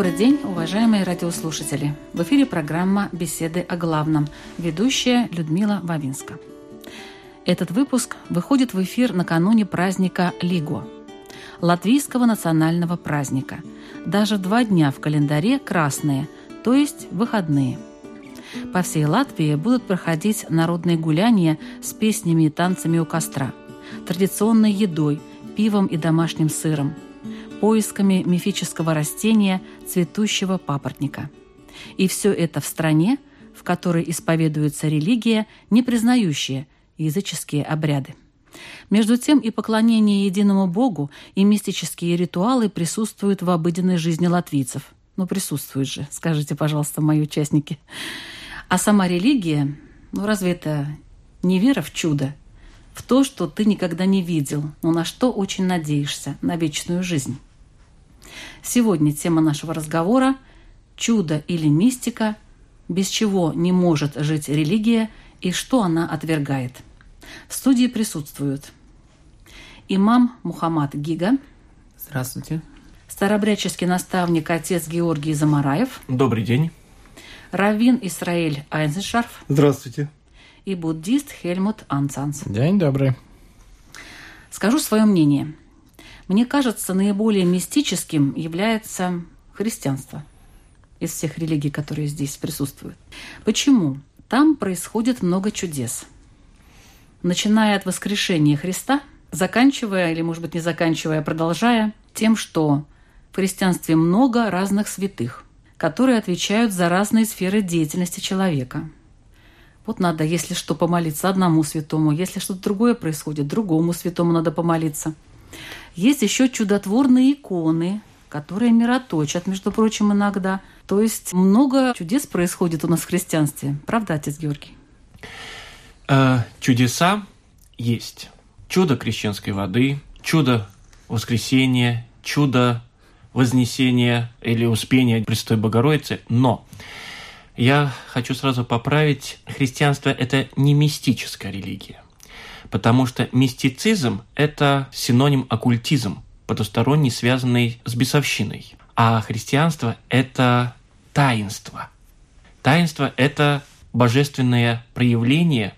Добрый день, уважаемые радиослушатели. В эфире программа «Беседы о главном». Ведущая Людмила Вавинска. Этот выпуск выходит в эфир накануне праздника Лиго, латвийского национального праздника. Даже два дня в календаре красные, то есть выходные. По всей Латвии будут проходить народные гуляния с песнями и танцами у костра, традиционной едой, пивом и домашним сыром – поисками мифического растения цветущего папоротника. И все это в стране, в которой исповедуется религия, не признающая языческие обряды. Между тем и поклонение единому Богу, и мистические ритуалы присутствуют в обыденной жизни латвийцев. Ну, присутствуют же, скажите, пожалуйста, мои участники. А сама религия, ну разве это не вера в чудо? В то, что ты никогда не видел, но на что очень надеешься, на вечную жизнь. Сегодня тема нашего разговора – чудо или мистика, без чего не может жить религия и что она отвергает. В студии присутствуют имам Мухаммад Гига. Здравствуйте. Старобряческий наставник отец Георгий Замараев. Добрый день. Равин Исраэль Айнзеншарф. Здравствуйте. И буддист Хельмут Анцанс. День добрый. Скажу свое мнение. Мне кажется, наиболее мистическим является христианство из всех религий, которые здесь присутствуют. Почему? Там происходит много чудес. Начиная от воскрешения Христа, заканчивая, или, может быть, не заканчивая, продолжая тем, что в христианстве много разных святых, которые отвечают за разные сферы деятельности человека. Вот надо, если что, помолиться одному святому, если что-то другое происходит, другому святому надо помолиться – есть еще чудотворные иконы, которые мироточат, между прочим, иногда. То есть много чудес происходит у нас в христианстве. Правда, отец Георгий? Э, чудеса есть. Чудо крещенской воды, чудо воскресения, чудо вознесения или успения Престой Богородицы. Но я хочу сразу поправить, христианство – это не мистическая религия потому что мистицизм – это синоним оккультизм, потусторонний, связанный с бесовщиной. А христианство – это таинство. Таинство – это божественное проявление,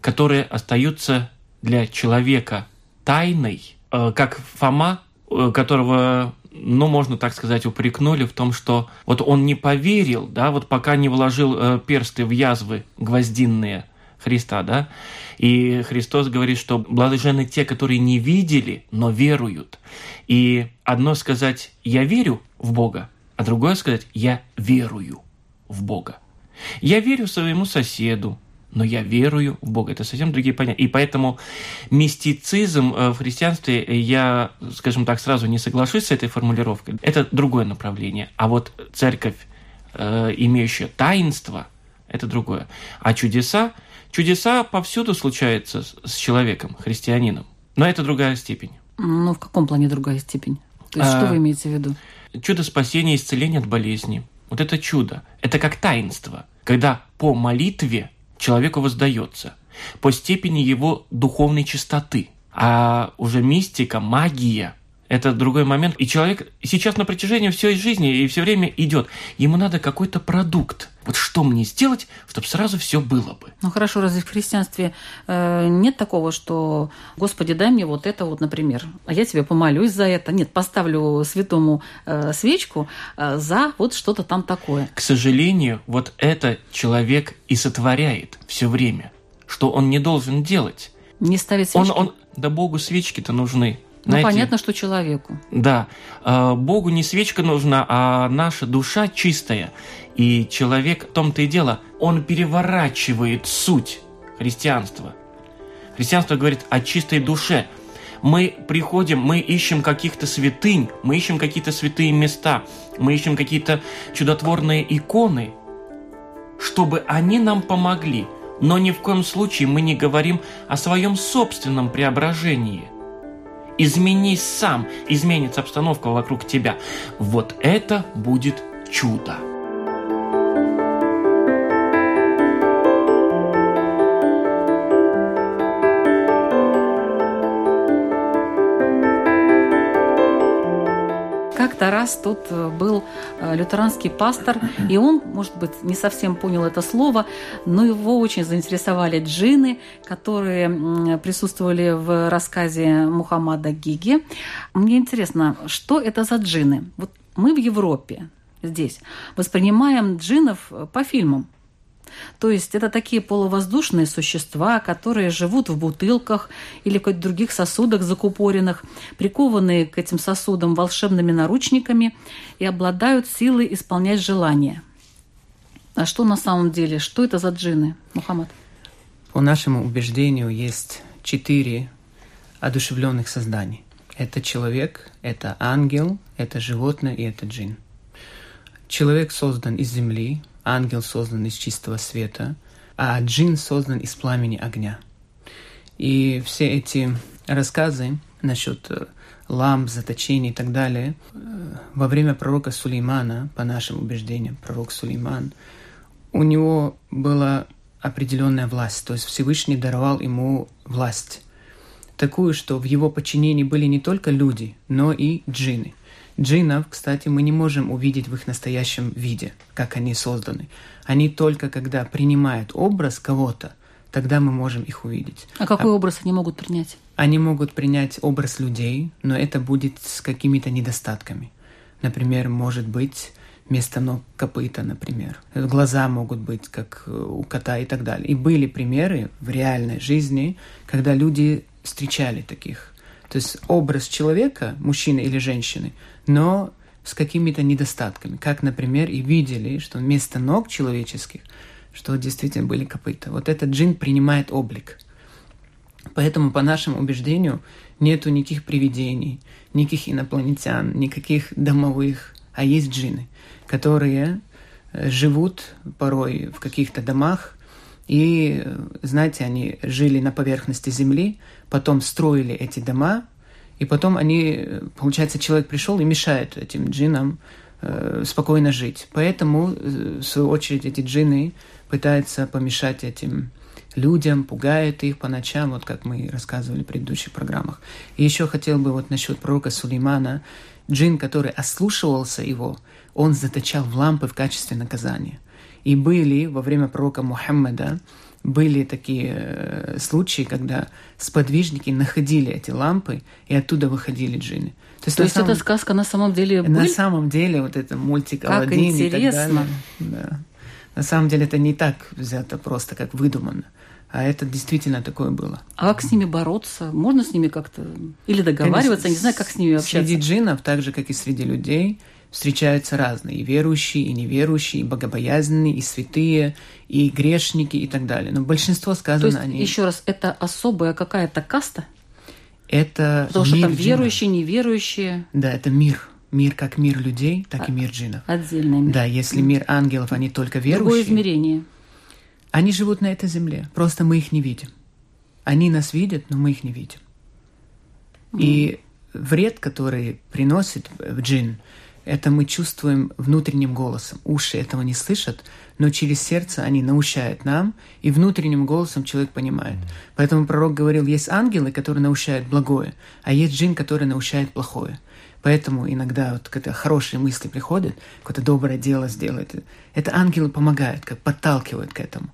которое остаются для человека тайной, э, как Фома, э, которого ну, можно так сказать, упрекнули в том, что вот он не поверил, да, вот пока не вложил э, персты в язвы гвоздинные Христа, да, и Христос говорит, что блаженны те, которые не видели, но веруют. И одно сказать «я верю в Бога», а другое сказать «я верую в Бога». Я верю своему соседу, но я верую в Бога. Это совсем другие понятия. И поэтому мистицизм э, в христианстве, я, скажем так, сразу не соглашусь с этой формулировкой. Это другое направление. А вот церковь, э, имеющая таинство, это другое. А чудеса, Чудеса повсюду случаются с человеком, христианином. Но это другая степень. Ну, в каком плане другая степень? То есть, а, что вы имеете в виду? Чудо спасения, исцеления от болезни. Вот это чудо. Это как таинство, когда по молитве человеку воздается, по степени его духовной чистоты. А уже мистика, магия – это другой момент. И человек сейчас на протяжении всей жизни и все время идет. Ему надо какой-то продукт. Вот что мне сделать, чтобы сразу все было бы? Ну хорошо, разве в христианстве э, нет такого, что Господи, дай мне вот это вот, например, а я тебе помолюсь за это. Нет, поставлю святому э, свечку э, за вот что-то там такое. К сожалению, вот это человек и сотворяет все время, что он не должен делать. Не ставить свечки? Он, он, да Богу свечки-то нужны. Ну, Знаете, понятно, что человеку. Да. А, Богу не свечка нужна, а наша душа чистая. И человек, в том-то и дело, он переворачивает суть христианства. Христианство говорит о чистой душе. Мы приходим, мы ищем каких-то святынь, мы ищем какие-то святые места, мы ищем какие-то чудотворные иконы, чтобы они нам помогли. Но ни в коем случае мы не говорим о своем собственном преображении. Изменись сам, изменится обстановка вокруг тебя. Вот это будет чудо. Как-то раз тут э, был э, лютеранский пастор, и он, может быть, не совсем понял это слово, но его очень заинтересовали джины, которые присутствовали в рассказе Мухаммада Гиги. Мне интересно, что это за джины? Вот мы в Европе, здесь, воспринимаем джинов э, по фильмам. То есть это такие полувоздушные существа, которые живут в бутылках или в каких-то других сосудах закупоренных, прикованные к этим сосудам волшебными наручниками и обладают силой исполнять желания. А что на самом деле? Что это за джины, Мухаммад? По нашему убеждению есть четыре одушевленных созданий. Это человек, это ангел, это животное и это джин. Человек создан из земли, ангел создан из чистого света, а джин создан из пламени огня. И все эти рассказы насчет э, ламп, заточений и так далее, э, во время пророка Сулеймана, по нашим убеждениям, пророк Сулейман, у него была определенная власть, то есть Всевышний даровал ему власть, такую, что в его подчинении были не только люди, но и джинны. Джиннов, кстати, мы не можем увидеть в их настоящем виде, как они созданы. Они только когда принимают образ кого-то, тогда мы можем их увидеть. А какой а, образ они могут принять? Они могут принять образ людей, но это будет с какими-то недостатками. Например, может быть вместо ног копыта, например. Глаза могут быть как у кота и так далее. И были примеры в реальной жизни, когда люди встречали таких. То есть образ человека, мужчины или женщины, но с какими-то недостатками. Как, например, и видели, что вместо ног человеческих, что действительно были копыта. Вот этот джин принимает облик. Поэтому, по нашему убеждению, нету никаких привидений, никаких инопланетян, никаких домовых, а есть джины, которые э, живут порой в каких-то домах, и, знаете, они жили на поверхности Земли, потом строили эти дома, и потом они, получается, человек пришел и мешает этим джинам э, спокойно жить. Поэтому, э, в свою очередь, эти джины пытаются помешать этим людям, пугают их по ночам, вот как мы рассказывали в предыдущих программах. И еще хотел бы вот насчет пророка Сулеймана. Джин, который ослушивался его, он заточал в лампы в качестве наказания. И были во время пророка Мухаммада были такие э, случаи, когда сподвижники находили эти лампы, и оттуда выходили джинны. То есть, То есть самом... эта сказка на самом деле На самом деле вот это мультик как Аладдин интересно. и так далее. Да. На самом деле это не так взято просто, как выдумано. А это действительно такое было. А как с ними бороться? Можно с ними как-то или договариваться? Конечно, не знаю, как с ними общаться. Среди джинов, так же, как и среди людей, встречаются разные, и верующие, и неверующие, и богобоязненные, и святые, и грешники, и так далее. Но большинство сказано То есть, они... еще раз, это особая какая-то каста? Это Потому мир что там верующие, джинов. неверующие. Да, это мир. Мир как мир людей, так а, и мир джинов. Отдельный мир. Да, если мир ангелов, они только верующие. Другое измерение. Они живут на этой земле, просто мы их не видим. Они нас видят, но мы их не видим. Mm. И вред, который приносит джин, это мы чувствуем внутренним голосом. Уши этого не слышат, но через сердце они научают нам, и внутренним голосом человек понимает. Поэтому пророк говорил, есть ангелы, которые научают благое, а есть джин, который научает плохое. Поэтому иногда вот когда хорошие мысли приходят, какое-то доброе дело сделать, это ангелы помогают, как подталкивают к этому.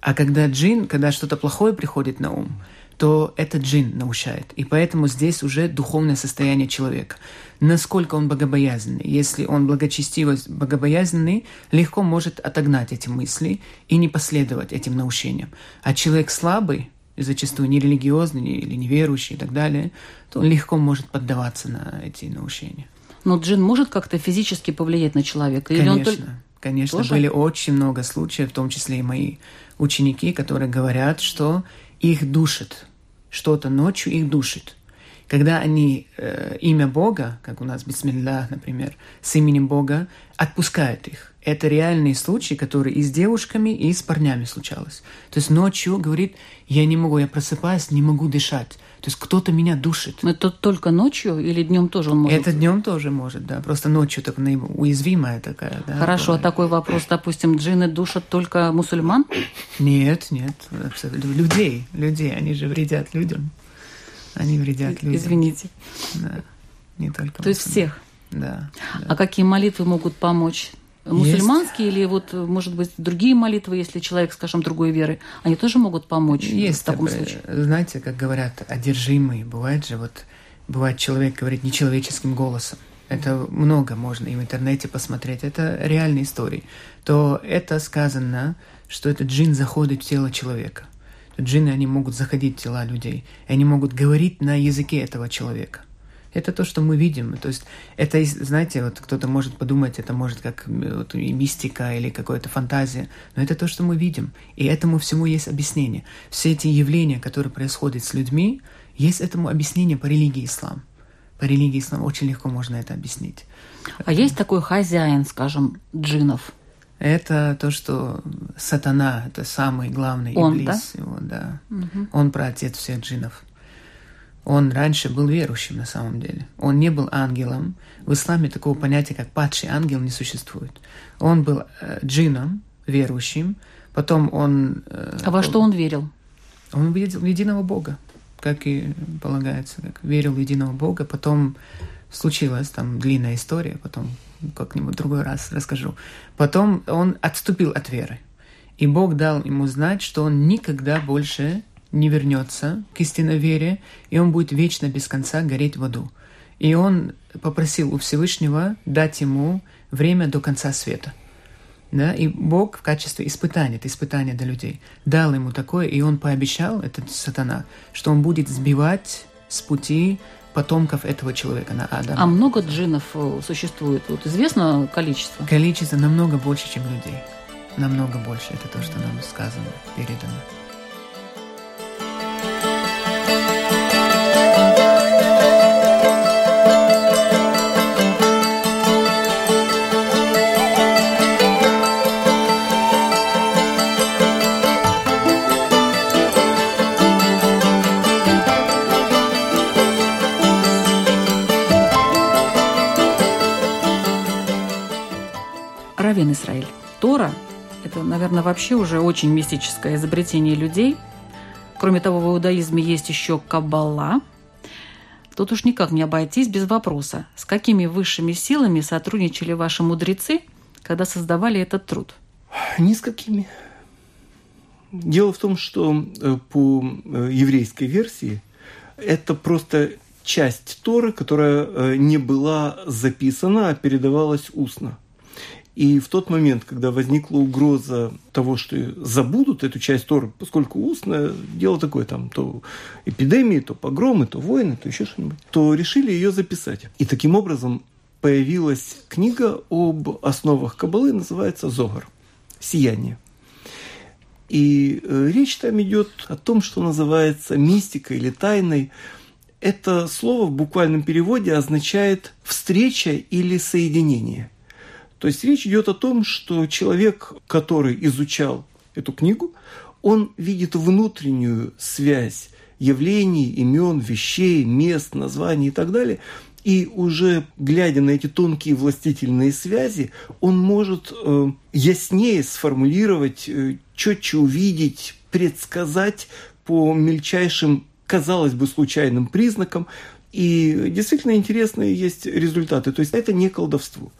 А когда джин, когда что-то плохое приходит на ум, то это джин научает. И поэтому здесь уже духовное состояние человека. Насколько он богобоязненный. Если он благочестивый, богобоязненный, легко может отогнать эти мысли и не последовать этим наущениям. А человек слабый, зачастую нерелигиозный или неверующий и так далее, то он легко может поддаваться на эти наущения. Но джин может как-то физически повлиять на человека? Или Конечно. Он только... Конечно, Тоже? были очень много случаев, в том числе и мои ученики, которые говорят, что их душит. Что-то ночью их душит. когда они э, имя Бога, как у нас Бисмилlah, например, с именем Бога, отпускают их. Это реальные случаи, которые и с девушками, и с парнями случалось. То есть ночью говорит, я не могу, я просыпаюсь, не могу дышать. То есть кто-то меня душит. Но это только ночью или днем тоже он может? Это днем тоже может, да. Просто ночью так уязвимая такая. Да, Хорошо, бывает. а такой вопрос, допустим, джинны душат только мусульман? Нет, нет, абсолютно. Людей, людей, они же вредят людям. Они вредят людям. Извините. Да, не только То есть всех? Да, да. А какие молитвы могут помочь? Мусульманские есть. или вот, может быть, другие молитвы, если человек, скажем, другой веры, они тоже могут помочь есть в таком случае? Знаете, как говорят, одержимые. Бывает же, вот, бывает человек говорит нечеловеческим голосом. Это много можно и в интернете посмотреть. Это реальные истории. То это сказано, что этот джин заходит в тело человека. Джинны, они могут заходить в тела людей. И они могут говорить на языке этого человека. Это то, что мы видим. То есть это, знаете, вот кто-то может подумать, это может как вот, мистика или какая-то фантазия, но это то, что мы видим. И этому всему есть объяснение. Все эти явления, которые происходят с людьми, есть этому объяснение по религии ислам. По религии ислам очень легко можно это объяснить. А есть такой хозяин, скажем, джинов? Это то, что сатана, это самый главный он, иблис. Да? Его, да. Угу. Он праотец всех джинов. Он раньше был верующим на самом деле. Он не был ангелом. В исламе такого понятия, как падший ангел, не существует. Он был э, джином, верующим. Потом он... Э, а во что он верил? Он видел в единого Бога, как и полагается. Как верил в единого Бога. Потом случилась там длинная история, потом как-нибудь другой раз расскажу. Потом он отступил от веры. И Бог дал ему знать, что он никогда больше не вернется к истинной вере, и он будет вечно без конца гореть в аду. И он попросил у Всевышнего дать ему время до конца света. Да? И Бог в качестве испытания, это испытание для людей, дал ему такое, и он пообещал, этот сатана, что он будет сбивать с пути потомков этого человека на Адам. А много джинов э, существует? Вот известно количество? Количество намного больше, чем людей. Намного больше. Это то, что нам сказано, передано. Наверное, вообще уже очень мистическое изобретение людей. Кроме того, в иудаизме есть еще Каббала. Тут уж никак не обойтись без вопроса, с какими высшими силами сотрудничали ваши мудрецы, когда создавали этот труд? Ни с какими. Дело в том, что э, по э, еврейской версии это просто часть Торы, которая э, не была записана, а передавалась устно. И в тот момент, когда возникла угроза того, что забудут эту часть Торы, поскольку устное дело такое, там то эпидемии, то погромы, то войны, то еще что-нибудь, то решили ее записать. И таким образом появилась книга об основах Кабалы, называется «Зогар» – «Сияние». И э, речь там идет о том, что называется мистикой или тайной. Это слово в буквальном переводе означает «встреча» или «соединение». То есть речь идет о том, что человек, который изучал эту книгу, он видит внутреннюю связь явлений, имен, вещей, мест, названий и так далее. И уже глядя на эти тонкие властительные связи, он может э, яснее сформулировать, э, четче увидеть, предсказать по мельчайшим, казалось бы, случайным признакам. И действительно интересные есть результаты. То есть это не колдовство.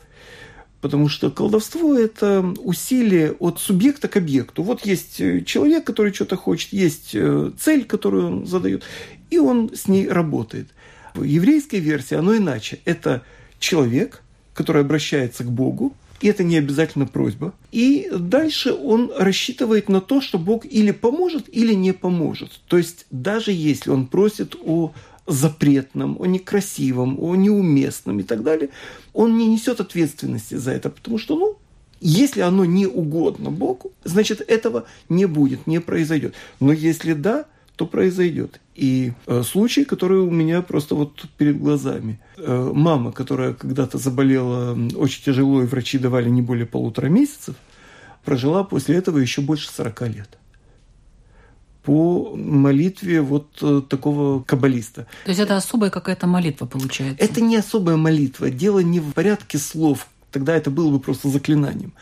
Потому что колдовство – это усилие от субъекта к объекту. Вот есть э, человек, который что-то хочет, есть э, цель, которую он задает, и он с ней работает. В еврейской версии оно иначе. Это человек, который обращается к Богу, и это не обязательно просьба. И дальше он рассчитывает на то, что Бог или поможет, или не поможет. То есть даже если он просит о запретном, о некрасивом, о неуместном и так далее, он не несет ответственности за это, потому что, ну, если оно не угодно Богу, значит, этого не будет, не произойдет. Но если да, то произойдет. И э, случай, который у меня просто вот перед глазами. Э, мама, которая когда-то заболела очень тяжело, и врачи давали не более полутора месяцев, прожила после этого еще больше 40 лет по молитве вот э, такого каббалиста. То есть это особая какая-то молитва получается? Это не особая молитва. Дело не в порядке слов, тогда это было бы просто заклинанием.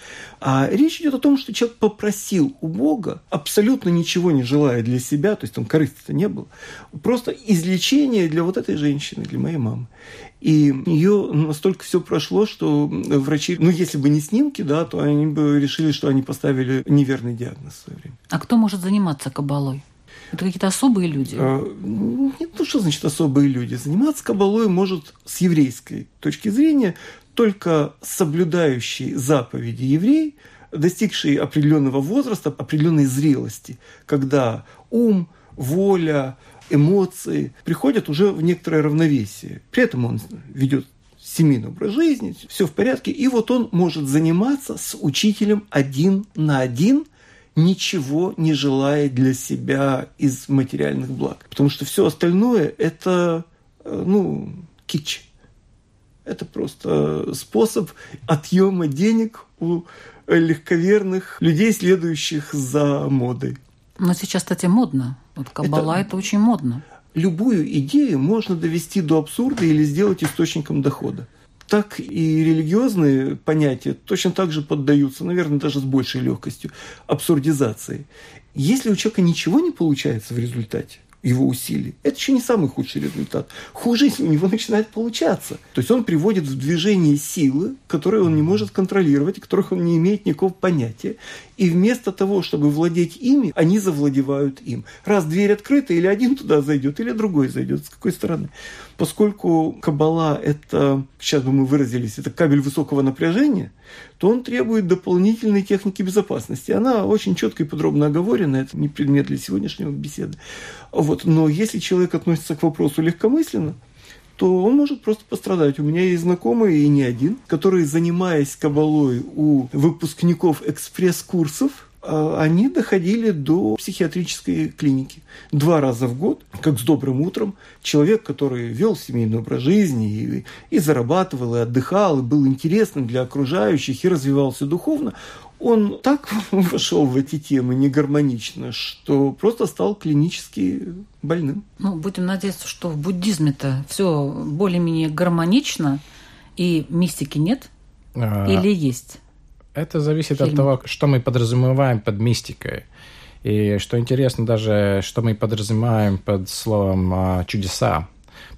А речь идет о том, что человек попросил у Бога, абсолютно ничего не желая для себя, то есть там корысти-то не было, просто излечение для вот этой женщины, для моей мамы. И ее настолько все прошло, что врачи, ну если бы не снимки, да, то они бы решили, что они поставили неверный диагноз в свое время. А кто может заниматься кабалой? Это какие-то особые люди? А, нет, ну что значит особые люди? Заниматься кабалой может с еврейской точки зрения только соблюдающий заповеди еврей, достигший определенного возраста, определенной зрелости, когда ум, воля, эмоции приходят уже в некоторое равновесие. При этом он ведет семейный образ жизни, все в порядке, и вот он может заниматься с учителем один на один, ничего не желая для себя из материальных благ. Потому что все остальное – это, э, ну, кич. Это просто способ отъема денег у легковерных людей, следующих за модой. Но сейчас, кстати, модно. Вот кабала это, это очень модно. Любую идею можно довести до абсурда или сделать источником дохода. Так и религиозные понятия точно так же поддаются, наверное, даже с большей легкостью, абсурдизации. Если у человека ничего не получается в результате, его усилий. Это еще не самый худший результат. Хуже, если у него начинает получаться. То есть он приводит в движение силы, которые он не может контролировать, которых он не имеет никакого понятия. И вместо того, чтобы владеть ими, они завладевают им. Раз дверь открыта, или один туда зайдет, или другой зайдет. С какой стороны? Поскольку кабала – это, сейчас бы мы выразились, это кабель высокого напряжения, то он требует дополнительной техники безопасности. Она очень четко и подробно оговорена, это не предмет для сегодняшнего беседы. Вот. Но если человек относится к вопросу легкомысленно, то он может просто пострадать. У меня есть знакомые, и не один, которые, занимаясь кабалой у выпускников экспресс-курсов, они доходили до психиатрической клиники. Два раза в год, как с добрым утром, человек, который вел семейный образ жизни и, и зарабатывал, и отдыхал, и был интересным для окружающих, и развивался духовно, он так вошел в эти темы негармонично, что просто стал клинически больным. Ну, будем надеяться, что в буддизме-то все более-менее гармонично, и мистики нет? А... Или есть? Это зависит фильм. от того, что мы подразумеваем под мистикой. И что интересно даже, что мы подразумеваем под словом а, «чудеса».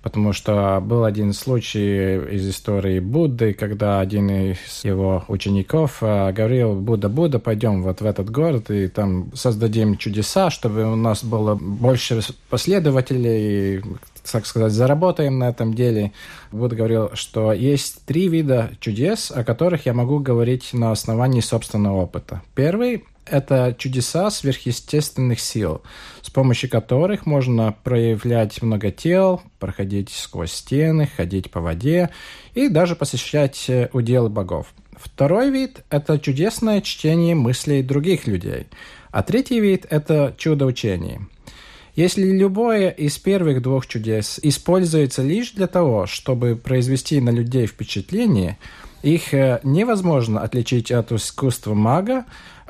Потому что был один случай из истории Будды, когда один из его учеников а, говорил, Будда, Будда, пойдем вот в этот город и там создадим чудеса, чтобы у нас было больше последователей, так сказать, заработаем на этом деле. Будда говорил, что есть три вида чудес, о которых я могу говорить на основании собственного опыта. Первый – это чудеса сверхъестественных сил, с помощью которых можно проявлять много тел, проходить сквозь стены, ходить по воде и даже посещать э, уделы богов. Второй вид – это чудесное чтение мыслей других людей. А третий вид – это чудо-учение – если любое из первых двух чудес используется лишь для того, чтобы произвести на людей впечатление, их э, невозможно отличить от искусства мага,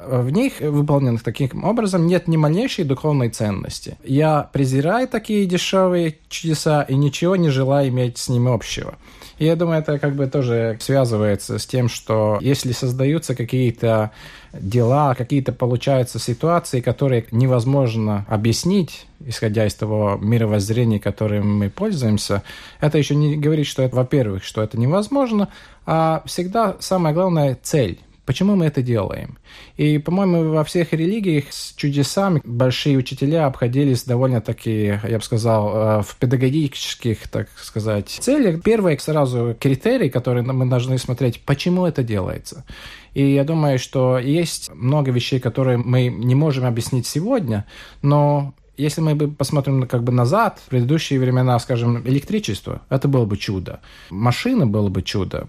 в них, выполненных таким образом, нет ни малейшей духовной ценности. Я презираю такие дешевые чудеса и ничего не желаю иметь с ними общего. И я думаю, это как бы тоже связывается с тем, что если создаются какие-то дела, какие-то получаются ситуации, которые невозможно объяснить, исходя из того мировоззрения, которым мы пользуемся, это еще не говорит, что это, во-первых, что это невозможно, а всегда самое главное цель Почему мы это делаем? И, по-моему, во всех религиях с чудесами большие учителя обходились довольно-таки, я бы сказал, э, в педагогических, так сказать, целях. Первый сразу критерий, который мы должны смотреть, почему это делается. И я думаю, что есть много вещей, которые мы не можем объяснить сегодня, но если мы посмотрим как бы назад, в предыдущие времена, скажем, электричество, это было бы чудо. Машина было бы чудо.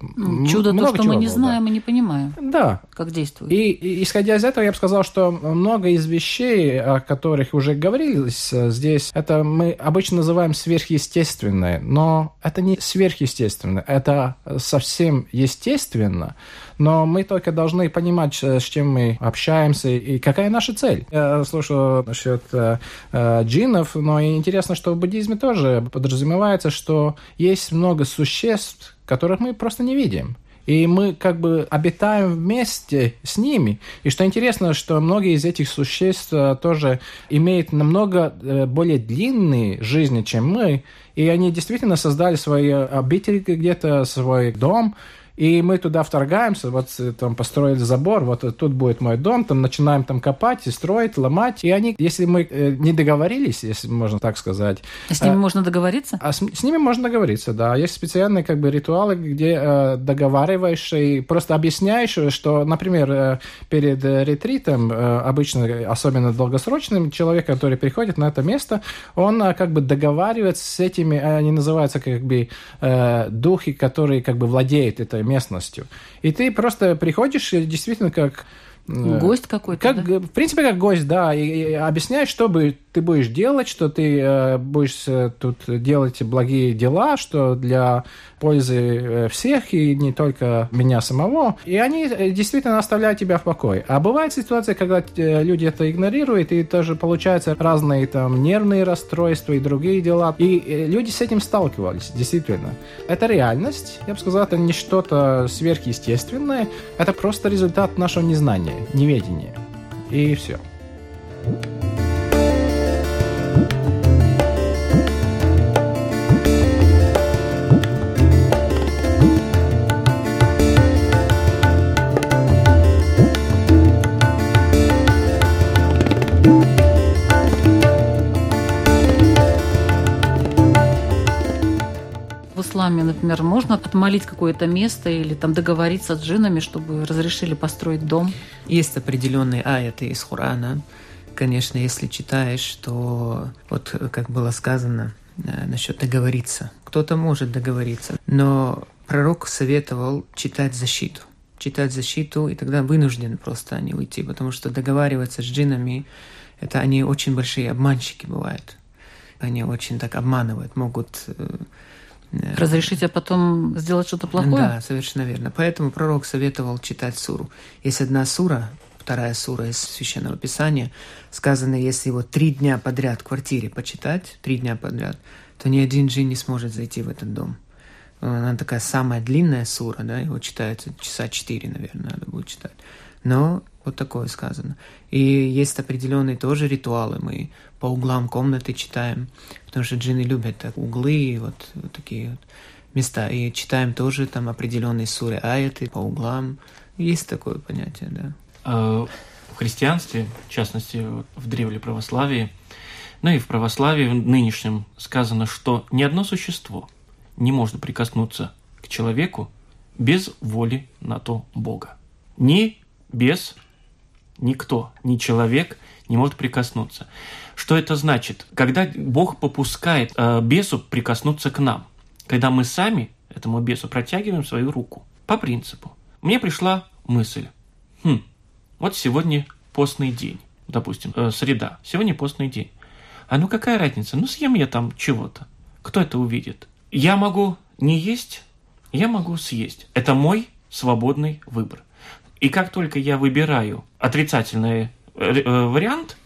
Чудо Много то, что мы не было, знаем да. и не понимаем. Да. Как действует. И, и исходя из этого, я бы сказал, что много из вещей, о которых уже говорилось здесь, это мы обычно называем сверхъестественное, но это не сверхъестественно, это совсем естественно, но мы только должны понимать, с чем мы общаемся и какая наша цель. Я слушал насчет э, э, джинов, но интересно, что в буддизме тоже подразумевается, что есть много существ, которых мы просто не видим. И мы как бы обитаем вместе с ними. И что интересно, что многие из этих существ э, тоже имеют намного э, более длинные жизни, чем мы. И они действительно создали свои обители где-то, свой дом, и мы туда вторгаемся, вот э, там построили забор, вот тут будет мой дом, там начинаем там копать и строить, ломать. И они, если мы э, не договорились, если можно так сказать... А с ними э, можно договориться? А с, с ними можно договориться, да. Есть специальные как бы ритуалы, где э, договариваешь и просто объясняешь, что, например, э, перед ретритом, э, обычно, особенно долгосрочным, человек, который приходит на это место, он э, как бы договаривается с этими, они называются как бы э, духи, которые как бы владеют этой местностью. И ты просто приходишь действительно как гость какой-то. Как, да? В принципе, как гость, да. И, и объясняешь, что бы ты будешь делать, что ты э, будешь э, тут делать благие дела, что для пользы э, всех и не только меня самого. И они э, действительно оставляют тебя в покое. А бывает ситуация, когда люди это игнорируют, и тоже получаются разные там нервные расстройства и другие дела. И люди с этим сталкивались, действительно. Это реальность, я бы сказал, это не что-то сверхъестественное, это просто результат нашего незнания неведение. И все. Исламе, например, можно отмолить какое-то место или там договориться с джинами, чтобы разрешили построить дом? Есть определенные аяты из Хурана. Конечно, если читаешь, то вот как было сказано э, насчет договориться. Кто-то может договориться, но пророк советовал читать защиту. Читать защиту, и тогда вынужден просто они уйти, потому что договариваться с джинами, это они очень большие обманщики бывают. Они очень так обманывают, могут э, Разрешить, а потом сделать что-то плохое? Да, совершенно верно. Поэтому пророк советовал читать суру. Есть одна сура, вторая сура из Священного Писания, сказано, если его три дня подряд в квартире почитать, три дня подряд, то ни один джин не сможет зайти в этот дом. Она такая самая длинная сура, да, его читается часа четыре, наверное, надо будет читать. Но вот такое сказано. И есть определенные тоже ритуалы. Мы по углам комнаты читаем, потому что джины любят так, углы, вот, вот такие вот места. И читаем тоже там определенные суры аяты по углам. Есть такое понятие, да. А в христианстве, в частности, в древле православии, ну и в православии в нынешнем сказано, что ни одно существо не может прикоснуться к человеку без воли на то Бога. Ни без никто, ни человек не может прикоснуться. Что это значит? Когда Бог попускает э, бесу прикоснуться к нам, когда мы сами этому бесу протягиваем свою руку. По принципу. Мне пришла мысль. Хм, вот сегодня постный день, допустим, э, среда. Сегодня постный день. А ну какая разница? Ну съем я там чего-то. Кто это увидит? Я могу не есть, я могу съесть. Это мой свободный выбор. И как только я выбираю отрицательный э, э, вариант,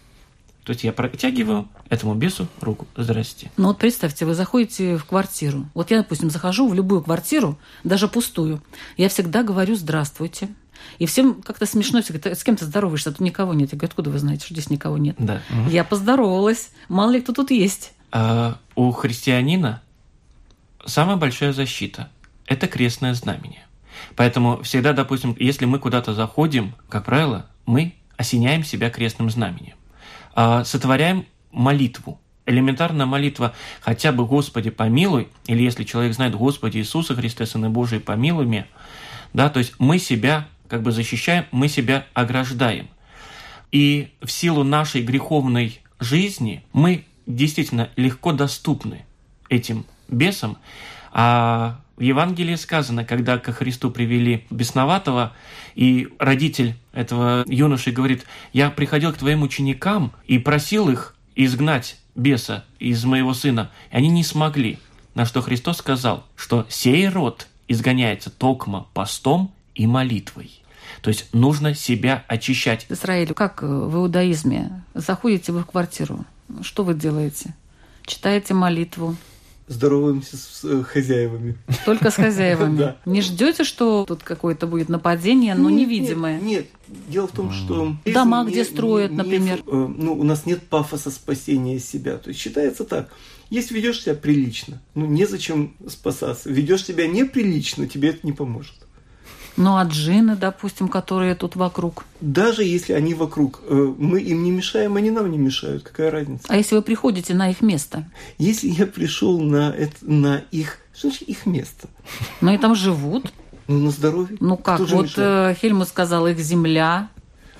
то есть я протягиваю этому бесу руку. Здрасте. Ну вот представьте, вы заходите в квартиру. Вот я, допустим, захожу в любую квартиру, даже пустую. Я всегда говорю «здравствуйте». И всем как-то смешно, все говорят, с кем ты здороваешься, тут никого нет. Я говорю, откуда вы знаете, что здесь никого нет? Да. Я поздоровалась. Мало ли кто тут есть. А у христианина самая большая защита – это крестное знамение. Поэтому всегда, допустим, если мы куда-то заходим, как правило, мы осеняем себя крестным знамением. А, сотворяем молитву. Элементарная молитва хотя бы «Господи, помилуй», или если человек знает «Господи Иисуса Христа, Сына Божий, помилуй меня», да, то есть мы себя как бы защищаем, мы себя ограждаем. И в силу нашей греховной жизни мы действительно легко доступны этим бесам, а в Евангелии сказано, когда ко Христу привели бесноватого, и родитель этого юноши говорит, я приходил к твоим ученикам и просил их изгнать беса из моего сына, и они не смогли. На что Христос сказал, что сей род изгоняется токмо постом и молитвой. То есть нужно себя очищать. Израиль, как в иудаизме? Заходите вы в квартиру, что вы делаете? Читаете молитву, здороваемся с э, хозяевами. Только с хозяевами. да. Не ждете, что тут какое-то будет нападение, но нет, невидимое? Нет, нет. Дело в том, что... Дома, не, где строят, не, например. Не, э, ну, у нас нет пафоса спасения себя. То есть считается так. Если ведешь себя прилично, ну, незачем спасаться. Ведешь себя неприлично, тебе это не поможет. Ну, а джины, допустим, которые тут вокруг? Даже если они вокруг, э, мы им не мешаем, они нам не мешают. Какая разница? А если вы приходите на их место? Если я пришел на, это, на их... Что значит их место? Ну, и там живут. Ну, на здоровье. Ну, как? Кто вот э, Хельмут сказал, их земля.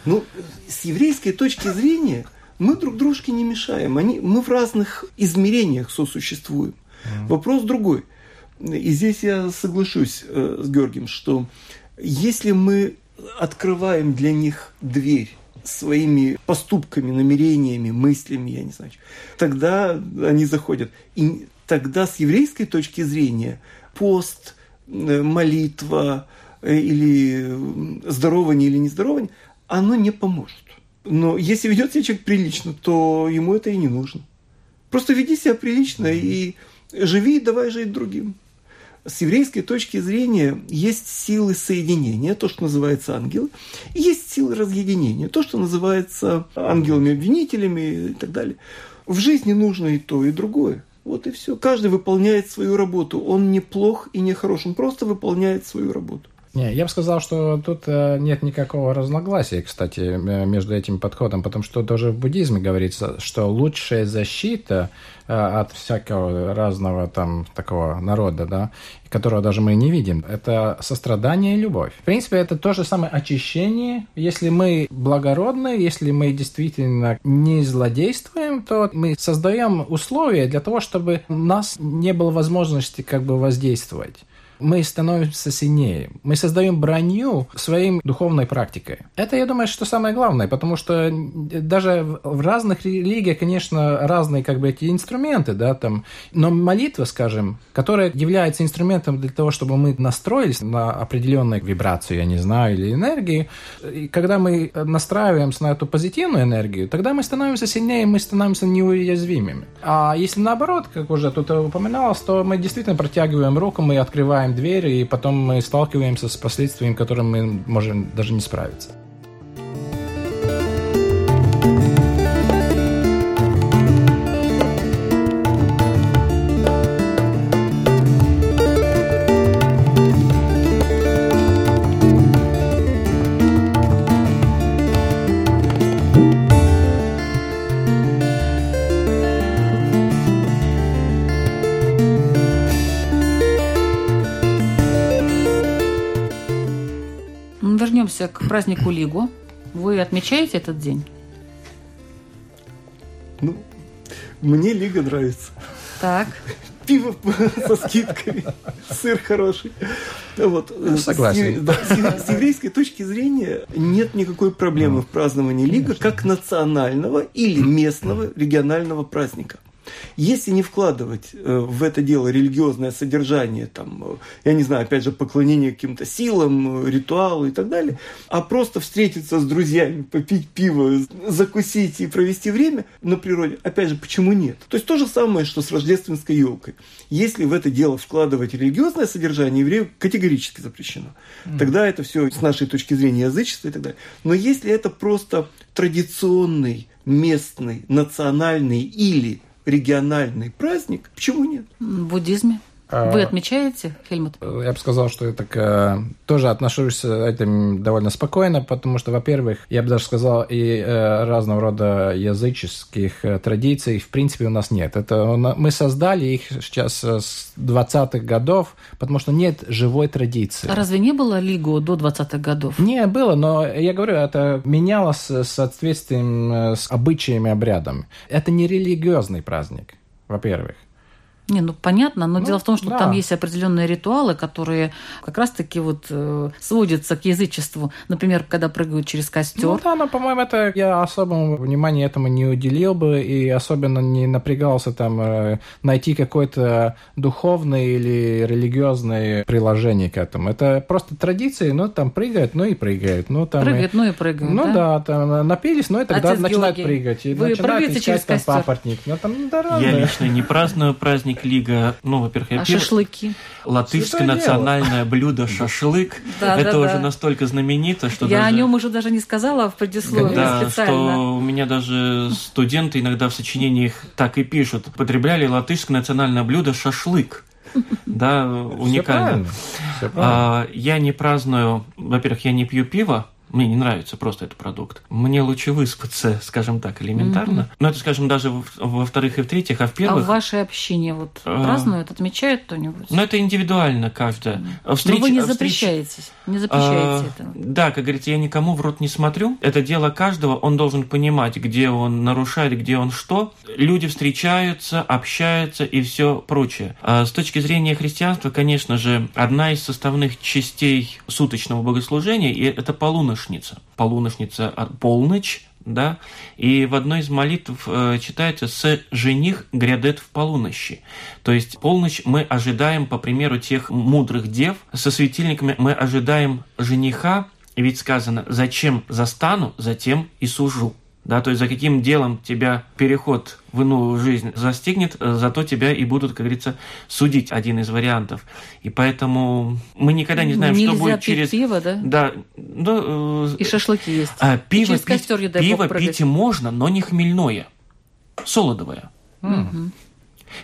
Ну, с еврейской точки зрения мы друг дружке не мешаем. Они, мы в разных измерениях сосуществуем. Mm. Вопрос другой. И здесь я соглашусь э, с Георгием, что если мы открываем для них дверь своими поступками, намерениями, мыслями, я не знаю, тогда они заходят. И тогда с еврейской точки зрения пост, э, молитва э, или здорование или нездорование, оно не поможет. Но если ведет себя человек прилично, то ему это и не нужно. Просто веди себя прилично и живи, давай жить другим с еврейской точки зрения есть силы соединения, то, что называется ангелы, и есть силы разъединения, то, что называется ангелами-обвинителями и так далее. В жизни нужно и то, и другое. Вот и все. Каждый выполняет свою работу. Он не плох и не хорош, он просто выполняет свою работу. Не, я бы сказал, что тут э, нет никакого разногласия, кстати, между этим подходом, потому что тоже в буддизме говорится, что лучшая защита э, от всякого разного там такого народа, да, которого даже мы не видим, это сострадание и любовь. В принципе, это то же самое очищение. Если мы благородны, если мы действительно не злодействуем, то мы создаем условия для того, чтобы у нас не было возможности как бы воздействовать мы становимся сильнее. Мы создаем броню своей духовной практикой. Это, я думаю, что самое главное, потому что даже в разных религиях, конечно, разные как бы эти инструменты, да, там, но молитва, скажем, которая является инструментом для того, чтобы мы настроились на определенную вибрацию, я не знаю, или энергию, и когда мы настраиваемся на эту позитивную энергию, тогда мы становимся сильнее, мы становимся неуязвимыми. А если наоборот, как уже тут упоминалось, то мы действительно протягиваем руку, мы открываем открываем дверь, и потом мы сталкиваемся с последствиями, которым мы можем даже не справиться. Вернемся к празднику Лигу. Вы отмечаете этот день? Ну, мне Лига нравится. Так. Пиво со скидками, сыр хороший. Вот. Ну, согласен. С, да, с, с еврейской точки зрения нет никакой проблемы в праздновании Лига как национального или местного регионального праздника. Если не вкладывать э, в это дело религиозное содержание, там, э, я не знаю, опять же, поклонение каким-то силам, э, ритуалу и так далее, а просто встретиться с друзьями, попить пиво, закусить и провести время на природе, опять же, почему нет? То есть то же самое, что с рождественской елкой. Если в это дело вкладывать религиозное содержание, еврею категорически запрещено. Тогда это все с нашей точки зрения язычество и так далее. Но если это просто традиционный, местный, национальный или региональный праздник, почему нет? В буддизме? А, Вы отмечаете, Хельмут? Я бы сказал, что я так, э, тоже отношусь к этим довольно спокойно, потому что, во-первых, я бы даже сказал, и э, разного рода языческих э, традиций в принципе у нас нет. Это мы создали их сейчас с 20-х годов, потому что нет живой традиции. А разве не было Лигу до 20-х годов? Не, было, но я говорю, это менялось с соответствием с обычаями, обрядами. Это не религиозный праздник, во-первых. Не, ну понятно, но ну, дело в том, что да. там есть определенные ритуалы, которые как раз-таки вот э, сводятся к язычеству. Например, когда прыгают через костер. Ну да, но, по-моему, это я особого внимания этому не уделил бы и особенно не напрягался там э, найти какое-то духовное или религиозное приложение к этому. Это просто традиции, ну там прыгают, ну и прыгают. Ну, там, прыгают, и... ну и прыгают, Ну да, да там напились, ну и тогда Отец начинают Георгий, прыгать. И вы начинают искать через там папоротник. Ну, там, да, я лично не праздную праздник праздник Лига, ну, во-первых, я а пир... шашлыки? Латышское национальное блюдо шашлык. Да, это да, уже да. настолько знаменито, что Я даже... о нем уже даже не сказала в предисловии да, специально. что у меня даже студенты иногда в сочинениях так и пишут. Потребляли латышское национальное блюдо шашлык. Да, уникально. Все правильно. Все правильно. А, я не праздную, во-первых, я не пью пиво, мне не нравится просто этот продукт. Мне лучше выспаться, скажем так, элементарно. Mm-hmm. Но это, скажем, даже во-вторых и в-третьих, а в-первых... А в вашей общине вот а, празднуют, отмечают кто-нибудь? Ну, это индивидуально каждая. Mm-hmm. Встреч... Но вы не запрещаете, не запрещаете а, это. Да, как говорится, я никому в рот не смотрю. Это дело каждого, он должен понимать, где он нарушает, где он что. Люди встречаются, общаются и все прочее. А с точки зрения христианства, конечно же, одна из составных частей суточного богослужения – это полуночь полуношница. Полуношница – полночь, да, и в одной из молитв э, читается «С жених грядет в полунощи». То есть полночь мы ожидаем, по примеру тех мудрых дев, со светильниками мы ожидаем жениха, ведь сказано «Зачем застану, затем и сужу» да, то есть за каким делом тебя переход в иную жизнь застигнет, э, зато тебя и будут, как говорится, судить один из вариантов. И поэтому мы никогда не знаем, Нельзя что будет пить через... пиво, да? Да. Ну, и шашлыки есть. А, пиво, и пить, пиво пить можно, но не хмельное, солодовое. Угу.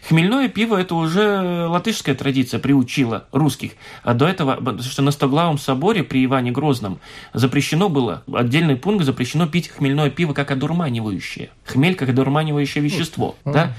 Хмельное пиво – это уже латышская традиция приучила русских. А до этого, потому что на Стоглавом соборе при Иване Грозном запрещено было, отдельный пункт запрещено пить хмельное пиво как одурманивающее. Хмель как одурманивающее вещество. Вот. да?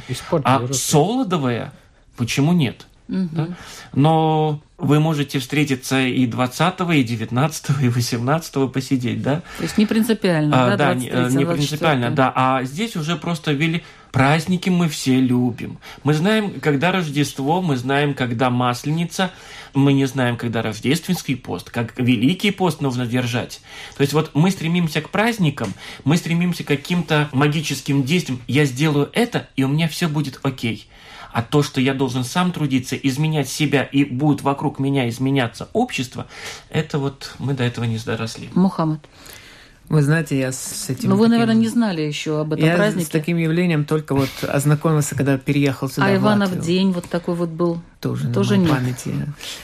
А солодовое почему нет? Угу. Да? Но вы можете встретиться и 20 и 19 и 18 посидеть, да? То есть не принципиально, а, да? Да, не, не принципиально, да. А здесь уже просто вели Праздники мы все любим. Мы знаем, когда Рождество, мы знаем, когда Масленица, мы не знаем, когда Рождественский пост, как Великий пост нужно держать. То есть вот мы стремимся к праздникам, мы стремимся к каким-то магическим действиям. Я сделаю это, и у меня все будет окей. А то, что я должен сам трудиться, изменять себя, и будет вокруг меня изменяться общество, это вот мы до этого не доросли. Мухаммад. Вы знаете, я с этим... Но вы, таким... наверное, не знали еще об этом я празднике. с таким явлением только вот ознакомился, когда переехал сюда, А Иванов день вот такой вот был? Тоже, Тоже на моей памяти.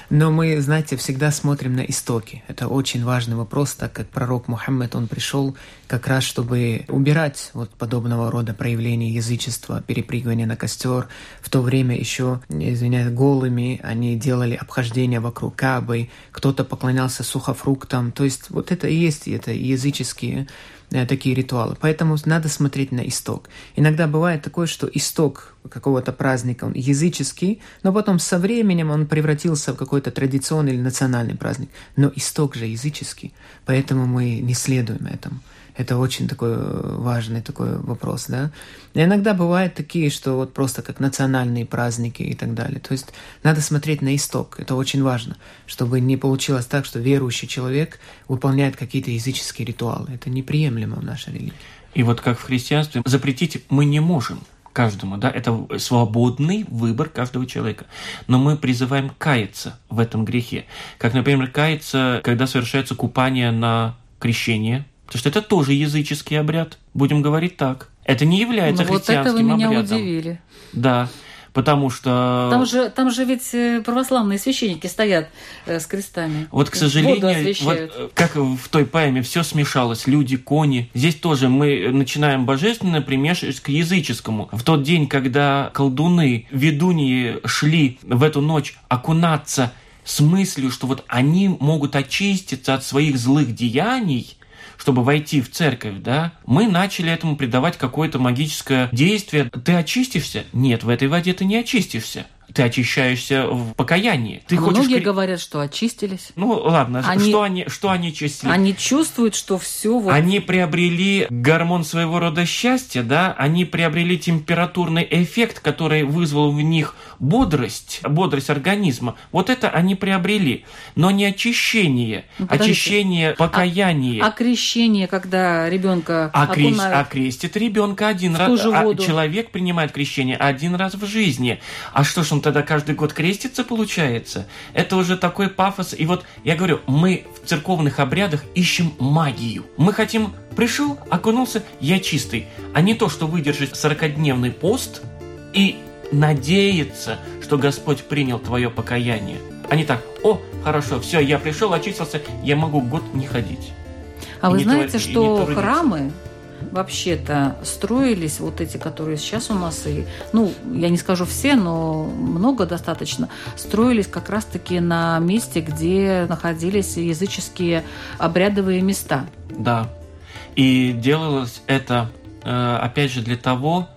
Но мы, знаете, всегда смотрим на истоки. Это очень важный вопрос, так как пророк Мухаммед, он пришел как раз, чтобы убирать вот подобного рода проявления язычества, перепрыгивания на костер. В то время еще, извиняюсь, голыми они делали обхождение вокруг Кабы, кто-то поклонялся сухофруктам. То есть вот это и есть это языческие такие ритуалы. Поэтому надо смотреть на исток. Иногда бывает такое, что исток какого-то праздника он языческий, но потом со временем он превратился в какой-то традиционный или национальный праздник. Но исток же языческий, поэтому мы не следуем этому. Это очень такой э, важный такой вопрос, да. И иногда бывают такие, что вот просто как национальные праздники и так далее. То есть надо смотреть на исток. Это очень важно, чтобы не получилось так, что верующий человек выполняет какие-то языческие ритуалы. Это неприемлемо в нашей религии. И вот как в христианстве запретить мы не можем каждому, да, это свободный выбор каждого человека. Но мы призываем каяться в этом грехе. Как, например, каяться, когда совершается купание на крещение, Потому что это тоже языческий обряд, будем говорить так. Это не является ну, христианским вот это вы меня обрядом. удивили. Да. потому что... Там же, там же ведь э, православные священники стоят э, с крестами. Вот, к сожалению, вот, как в той поэме, все смешалось, люди, кони. Здесь тоже мы начинаем божественное примешивать к языческому. В тот день, когда колдуны, ведуньи шли в эту ночь окунаться с мыслью, что вот они могут очиститься от своих злых деяний – чтобы войти в церковь, да, мы начали этому придавать какое-то магическое действие. Ты очистишься? Нет, в этой воде ты не очистишься ты очищаешься в покаянии. Ты а хочешь... Многие говорят, что очистились. Ну ладно, они... что они, что они чистили? Они чувствуют, что все вот... Они приобрели гормон своего рода счастья, да, они приобрели температурный эффект, который вызвал в них бодрость, бодрость организма. Вот это они приобрели, но не очищение, ну, очищение, покаяние. А, а крещение, когда ребенка а окунают... Крест, окрестит ребенка один раз. А человек принимает крещение один раз в жизни. А что ж он тогда каждый год крестится, получается? Это уже такой пафос. И вот я говорю, мы в церковных обрядах ищем магию. Мы хотим, пришел, окунулся, я чистый. А не то, что выдержать 40-дневный пост и надеяться, что Господь принял твое покаяние. А не так, о, хорошо, все, я пришел, очистился, я могу год не ходить. А и вы знаете, твор... что храмы вообще-то строились, вот эти, которые сейчас у нас, и, ну, я не скажу все, но много достаточно, строились как раз-таки на месте, где находились языческие обрядовые места. Да. И делалось это, э, опять же, для того,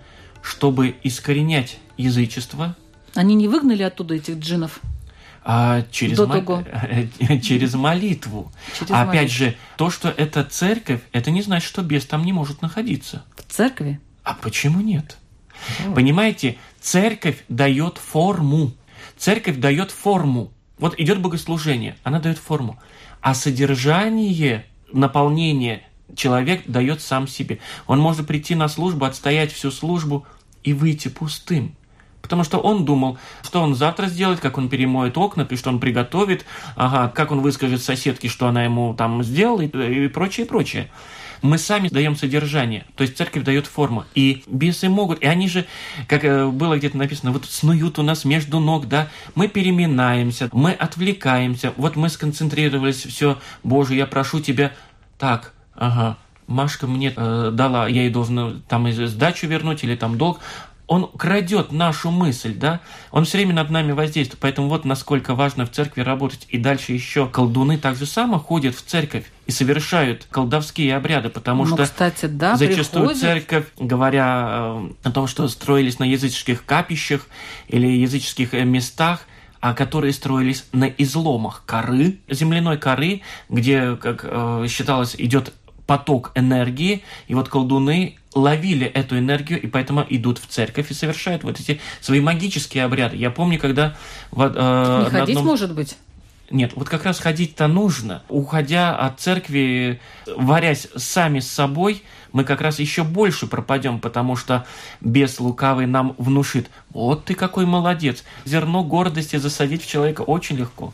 чтобы искоренять язычество. Они не выгнали оттуда этих джинов? А, через, мо... через молитву. Через а опять же, то, что это церковь, это не значит, что бес там не может находиться. В церкви? А почему нет? О. Понимаете, церковь дает форму. Церковь дает форму. Вот идет богослужение, она дает форму. А содержание, наполнение человек дает сам себе. Он может прийти на службу, отстоять всю службу и выйти пустым. Потому что он думал, что он завтра сделает, как он перемоет окна, что он приготовит, ага, как он выскажет соседке, что она ему там сделала и, и прочее, прочее. Мы сами даем содержание, то есть церковь дает форму. И бесы могут, и они же, как э, было где-то написано, вот снуют у нас между ног, да, мы переминаемся, мы отвлекаемся, вот мы сконцентрировались, все, Боже, я прошу тебя, так, ага, Машка мне э, дала, я ей должен там сдачу вернуть или там долг, он крадет нашу мысль, да, он все время над нами воздействует. Поэтому вот насколько важно в церкви работать. И дальше еще колдуны так же само ходят в церковь и совершают колдовские обряды, потому ну, что кстати, да, зачастую приходят. церковь, говоря э, о том, что строились на языческих капищах или языческих э, местах, а которые строились на изломах коры, земляной коры, где, как э, считалось, идет поток энергии, и вот колдуны ловили эту энергию, и поэтому идут в церковь и совершают вот эти свои магические обряды. Я помню, когда... Вот, э, Не ходить, одном... может быть? Нет, вот как раз ходить-то нужно. Уходя от церкви, варясь сами с собой, мы как раз еще больше пропадем, потому что бес лукавый нам внушит. Вот ты какой молодец. Зерно гордости засадить в человека очень легко.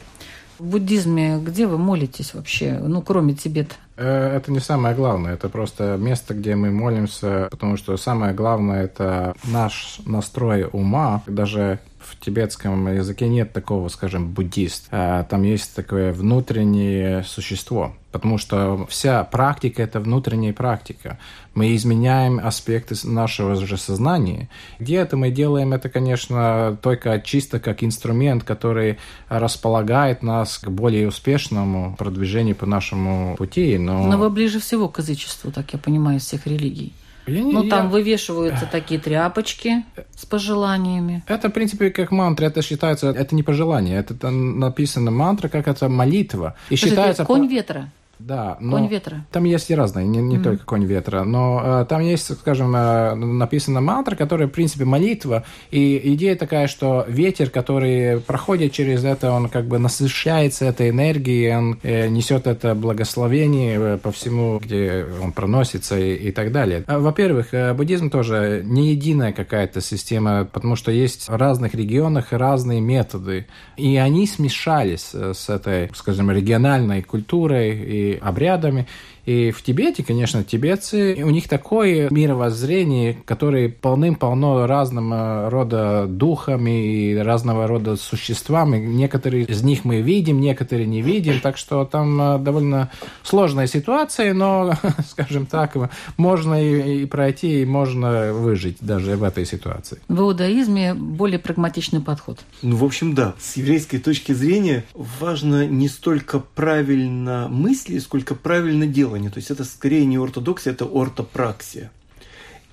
В буддизме где вы молитесь вообще, ну, кроме Тибета? Э, это не самое главное, это просто место, где мы молимся, потому что самое главное – это наш настрой ума, даже в тибетском языке нет такого, скажем, буддист. А там есть такое внутреннее существо, потому что вся практика — это внутренняя практика. Мы изменяем аспекты нашего же сознания. Где-то мы делаем это, конечно, только чисто как инструмент, который располагает нас к более успешному продвижению по нашему пути. Но, но вы ближе всего к язычеству, так я понимаю, из всех религий. Я не, ну, там я... вывешиваются такие тряпочки с пожеланиями. Это, в принципе, как мантра. Это считается, это не пожелание. Это написано мантра, как это молитва. И Подожди, считается... Конь ветра. Да, но конь ветра. Там есть и разные, не, не mm. только конь ветра, но э, там есть, скажем, э, написана мантра, которая, в принципе, молитва, и идея такая, что ветер, который проходит через это, он как бы насыщается этой энергией, он э, несет это благословение э, по всему, где он проносится и, и так далее. А, во-первых, э, буддизм тоже не единая какая-то система, потому что есть в разных регионах разные методы, и они смешались э, с этой, скажем, региональной культурой и обрядами. И в Тибете, конечно, тибетцы, у них такое мировоззрение, которое полным-полно разного рода духами и разного рода существами. Некоторые из них мы видим, некоторые не видим, так что там э, довольно сложная ситуация, но, скажем так, можно и, и пройти, и можно выжить даже в этой ситуации. В иудаизме более прагматичный подход. Ну, в общем, да. С еврейской точки зрения важно не столько правильно мысли, сколько правильно делание. То есть это скорее не ортодоксия, это ортопраксия.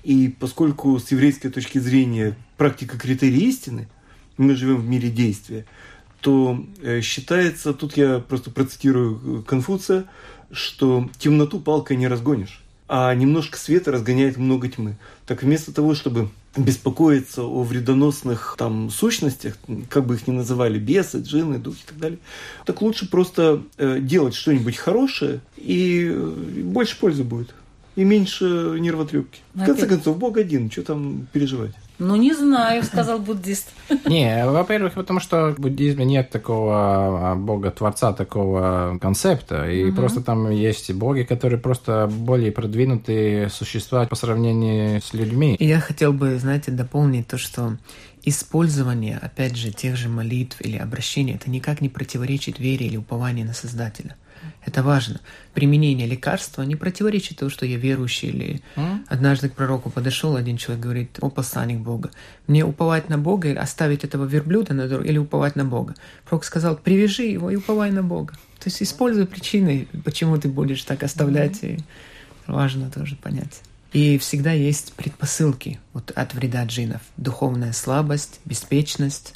И поскольку с еврейской точки зрения практика критерий истины, мы живем в мире действия, то э, считается, тут я просто процитирую Конфуция, что темноту палкой не разгонишь, а немножко света разгоняет много тьмы. Так вместо того, чтобы беспокоиться о вредоносных там сущностях, как бы их ни называли, бесы, джинны, духи и так далее, так лучше просто э, делать что-нибудь хорошее, и э, больше пользы будет, и меньше нервотрепки. В конце концов, Бог один, что там переживать? Ну, не знаю, сказал буддист. Не, во-первых, потому что в буддизме нет такого а, бога-творца, такого концепта. И угу. просто там есть боги, которые просто более продвинутые существа по сравнению с людьми. И я хотел бы, знаете, дополнить то, что использование, опять же, тех же молитв или обращений, это никак не противоречит вере или упованию на Создателя. Это важно. Применение лекарства не противоречит тому, что я верующий. Или mm? однажды к пророку подошел один человек, говорит, о посланник Бога, мне уповать на Бога или оставить этого верблюда на дорогу, или уповать на Бога. Пророк сказал, привяжи его и уповай на Бога. То есть используй причины, почему ты будешь так оставлять. Mm-hmm. И важно тоже понять. И всегда есть предпосылки вот от вреда джинов. Духовная слабость, беспечность,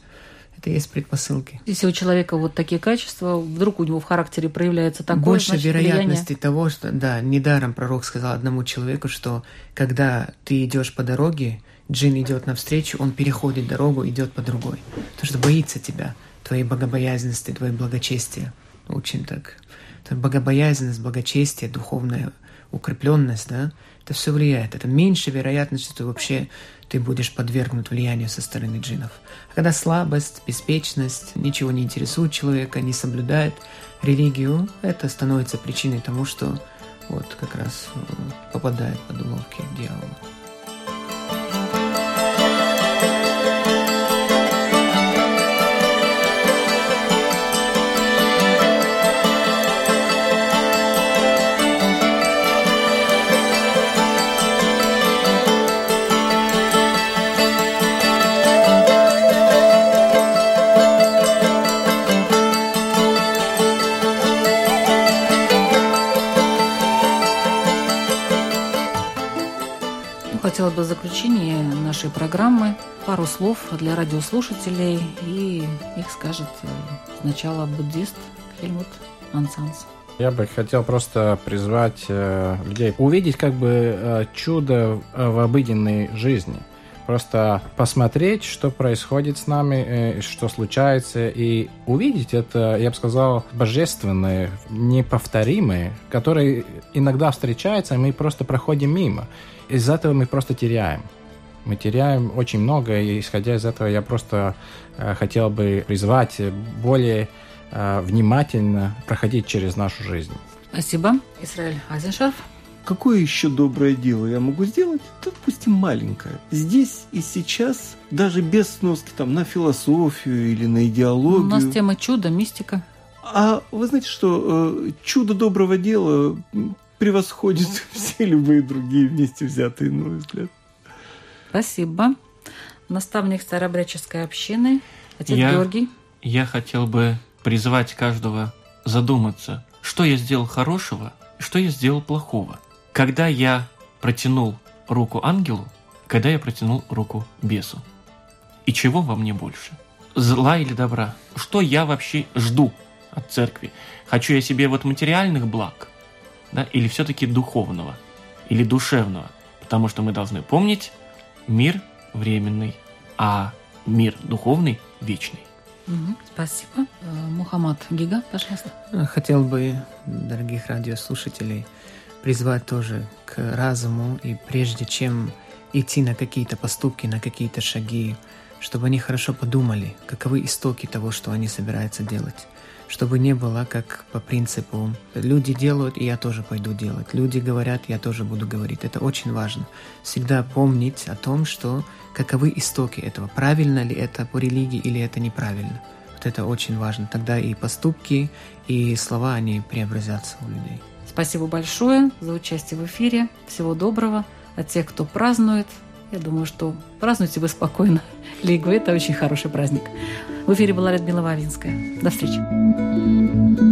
это есть предпосылки. Если у человека вот такие качества, вдруг у него в характере проявляется такое, Больше значит, вероятности влияние... того, что... Да, недаром пророк сказал одному человеку, что когда ты идешь по дороге, джин идет навстречу, он переходит дорогу, идет по другой. Потому что боится тебя, твоей богобоязненности, твоей благочестия. Очень так. Это богобоязненность, благочестие, духовная укрепленность, да, это все влияет. Это меньше вероятность, что ты вообще ты будешь подвергнут влиянию со стороны джинов. А когда слабость, беспечность, ничего не интересует человека, не соблюдает религию, это становится причиной тому, что вот как раз э, попадает под уловки дьявола. Хотела бы в заключение нашей программы пару слов для радиослушателей, и их скажет э, сначала буддист Хельмут Ансанс. Я бы хотел просто призвать э, людей увидеть как бы э, чудо в обыденной жизни. Просто посмотреть, что происходит с нами, что случается, и увидеть это, я бы сказал, божественное, неповторимое, которое иногда встречается, и мы просто проходим мимо из этого мы просто теряем. Мы теряем очень много, и исходя из этого я просто э, хотел бы призвать более э, внимательно проходить через нашу жизнь. Спасибо. Израиль Азеншарф. Какое еще доброе дело я могу сделать? Допустим, маленькое. Здесь и сейчас, даже без сноски там на философию или на идеологию. У нас тема чудо, мистика. А вы знаете, что э, чудо доброго дела превосходит все любые другие вместе взятые, на мой взгляд. Спасибо. Наставник старообрядческой общины, отец я, Георгий. Я хотел бы призвать каждого задуматься, что я сделал хорошего и что я сделал плохого. Когда я протянул руку ангелу, когда я протянул руку бесу. И чего во мне больше? Зла или добра? Что я вообще жду от церкви? Хочу я себе вот материальных благ? Да, или все-таки духовного, или душевного, потому что мы должны помнить, мир временный, а мир духовный вечный. Спасибо. Э, Мухаммад Гига, пожалуйста. Хотел бы дорогих радиослушателей призвать тоже к разуму, и прежде чем идти на какие-то поступки, на какие-то шаги, чтобы они хорошо подумали, каковы истоки того, что они собираются делать. Чтобы не было как по принципу «люди делают, и я тоже пойду делать», «люди говорят, я тоже буду говорить». Это очень важно. Всегда помнить о том, что каковы истоки этого, правильно ли это по религии или это неправильно. Вот это очень важно. Тогда и поступки, и слова, они преобразятся у людей. Спасибо большое за участие в эфире. Всего доброго. От тех, кто празднует, я думаю, что празднуйте вы спокойно. Лигу – это очень хороший праздник. В эфире была Людмила Вавинская. До встречи.